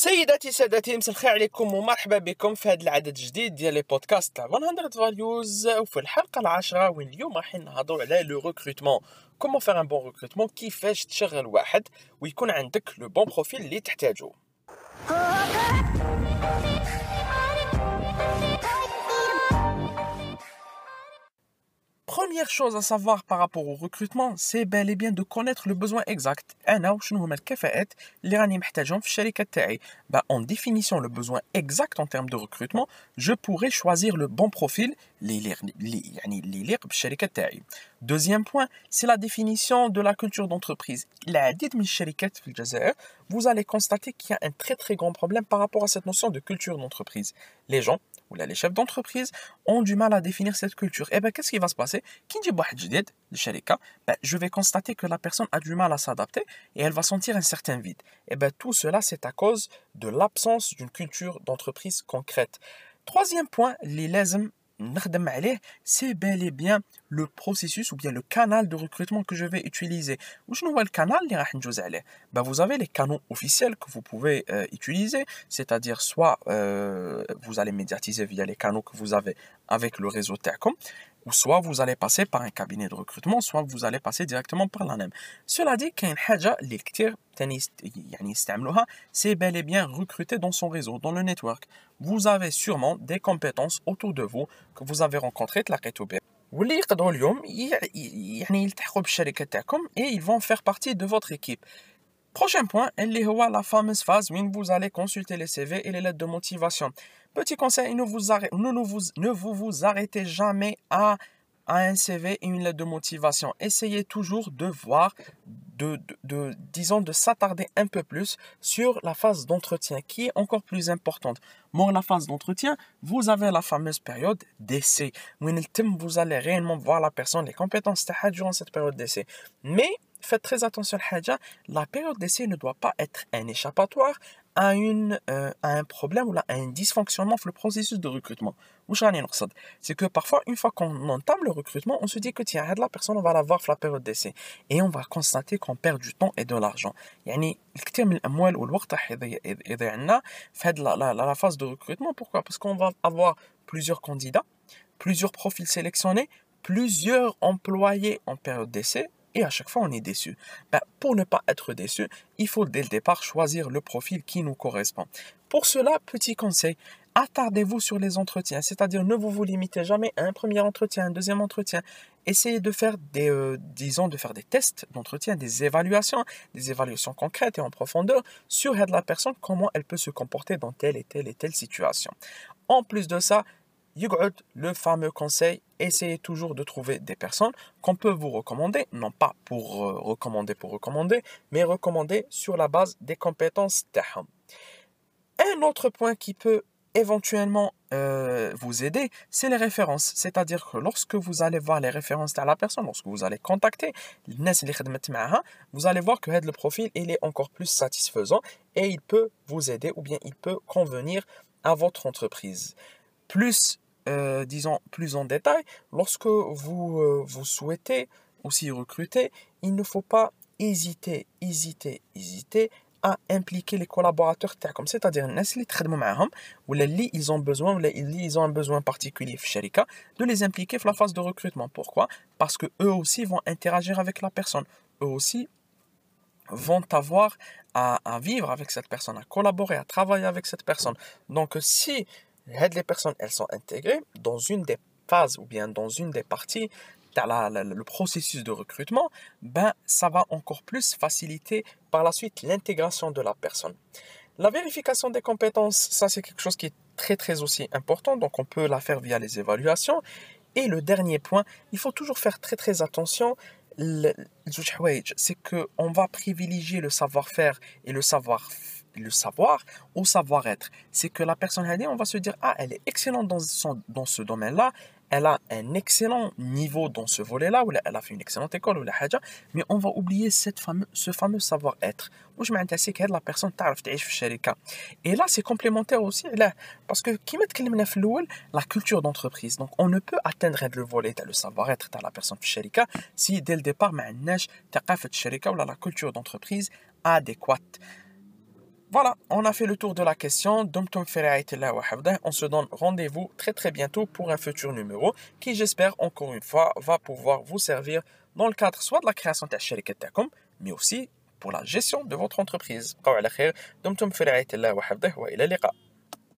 سيداتي سادتي الخير عليكم ومرحبا بكم في هذا العدد الجديد ديال لي بودكاست تاع 100 فاليوز. وفي الحلقة العاشرة وين اليوم راح نهضروا على لو ريكروتمون كومون فير ان بون ريكروتمون كيفاش تشغل واحد ويكون عندك لو بون بروفيل اللي تحتاجو؟ Première chose à savoir par rapport au recrutement, c'est bel et bien de connaître le besoin exact. En définissant le besoin exact en termes de recrutement, je pourrais choisir le bon profil. Deuxième point, c'est la définition de la culture d'entreprise. Vous allez constater qu'il y a un très très grand problème par rapport à cette notion de culture d'entreprise. Les gens les chefs d'entreprise ont du mal à définir cette culture. Et eh bien, qu'est-ce qui va se passer? Ben, Je vais constater que la personne a du mal à s'adapter et elle va sentir un certain vide. Et eh bien, tout cela, c'est à cause de l'absence d'une culture d'entreprise concrète. Troisième point, les c'est bel et bien le processus ou bien le canal de recrutement que je vais utiliser. le canal bah, Vous avez les canaux officiels que vous pouvez euh, utiliser, c'est-à-dire soit euh, vous allez médiatiser via les canaux que vous avez avec le réseau Telecom, ou soit vous allez passer par un cabinet de recrutement, soit vous allez passer directement par la NEM. Cela dit, qu'il c'est bel et bien recruter dans son réseau, dans le network. Vous avez sûrement des compétences autour de vous que vous avez rencontrées la et ils vont faire partie de votre équipe. Prochain point, la fameuse phase où vous allez consulter les CV et les lettres de motivation. Petit conseil, ne vous, arrêtez, jamais à, un CV et une lettre de motivation. Essayez toujours de voir, de, disons, de s'attarder un peu plus sur la phase d'entretien qui est encore plus importante. Bon, la phase d'entretien, vous avez la fameuse période d'essai. Vous allez réellement voir la personne, les compétences durant cette période d'essai. Mais faites très attention à la période d'essai ne doit pas être un échappatoire à, une, euh, à un problème ou à un dysfonctionnement dans le processus de recrutement. C'est que parfois, une fois qu'on entame le recrutement, on se dit que tiens, la personne, on va la voir la période d'essai. Et on va constater qu'on perd du temps et de l'argent. يعني الكثير من الاموال والوقت يضيعنا في la phase de recrutement pourquoi parce qu'on va avoir plusieurs candidats plusieurs profils sélectionnés plusieurs employés en période d'essai et à chaque fois on est déçu. Ben, pour ne pas être déçu, il faut dès le départ choisir le profil qui nous correspond. Pour cela, petit conseil, attardez-vous sur les entretiens, c'est-à-dire ne vous vous limitez jamais à un premier entretien, un deuxième entretien. Essayez de faire des, euh, disons, de faire des tests d'entretien, des évaluations, des évaluations concrètes et en profondeur sur la personne, comment elle peut se comporter dans telle et telle et telle situation. En plus de ça, le fameux conseil, essayez toujours de trouver des personnes qu'on peut vous recommander, non pas pour euh, recommander pour recommander, mais recommander sur la base des compétences TAHAM. Un autre point qui peut éventuellement euh, vous aider, c'est les références. C'est-à-dire que lorsque vous allez voir les références de la personne, lorsque vous allez contacter vous allez voir que le profil il est encore plus satisfaisant et il peut vous aider ou bien il peut convenir à votre entreprise. Plus euh, disons plus en détail, lorsque vous, euh, vous souhaitez aussi recruter, il ne faut pas hésiter, hésiter, hésiter à impliquer les collaborateurs comme c'est-à-dire ou ils ont besoin ou ils ont un besoin particulier de les impliquer dans la phase de recrutement. Pourquoi? Parce que eux aussi vont interagir avec la personne. Eux aussi vont avoir à, à vivre avec cette personne à collaborer à travailler avec cette personne. Donc si les personnes, elles sont intégrées dans une des phases ou bien dans une des parties de le processus de recrutement, ben, ça va encore plus faciliter par la suite l'intégration de la personne. La vérification des compétences, ça c'est quelque chose qui est très très aussi important, donc on peut la faire via les évaluations. Et le dernier point, il faut toujours faire très très attention c'est qu'on va privilégier le savoir-faire et le savoir le savoir au savoir-être. C'est que la personne, on va se dire, ah, elle est excellente dans, son, dans ce domaine-là, elle a un excellent niveau dans ce volet-là, ou elle a fait une excellente école, ou la haja, mais on va oublier cette fameux, ce fameux savoir-être. Moi, je m'intéresse à la personne Et là, c'est complémentaire aussi, là, parce que qui la culture d'entreprise. Donc, on ne peut atteindre le volet, le savoir-être, la personne si dès le départ, on n'a pas la culture d'entreprise adéquate. Voilà, on a fait le tour de la question. On se donne rendez-vous très très bientôt pour un futur numéro qui, j'espère, encore une fois, va pouvoir vous servir dans le cadre soit de la création de la mais aussi pour la gestion de votre entreprise.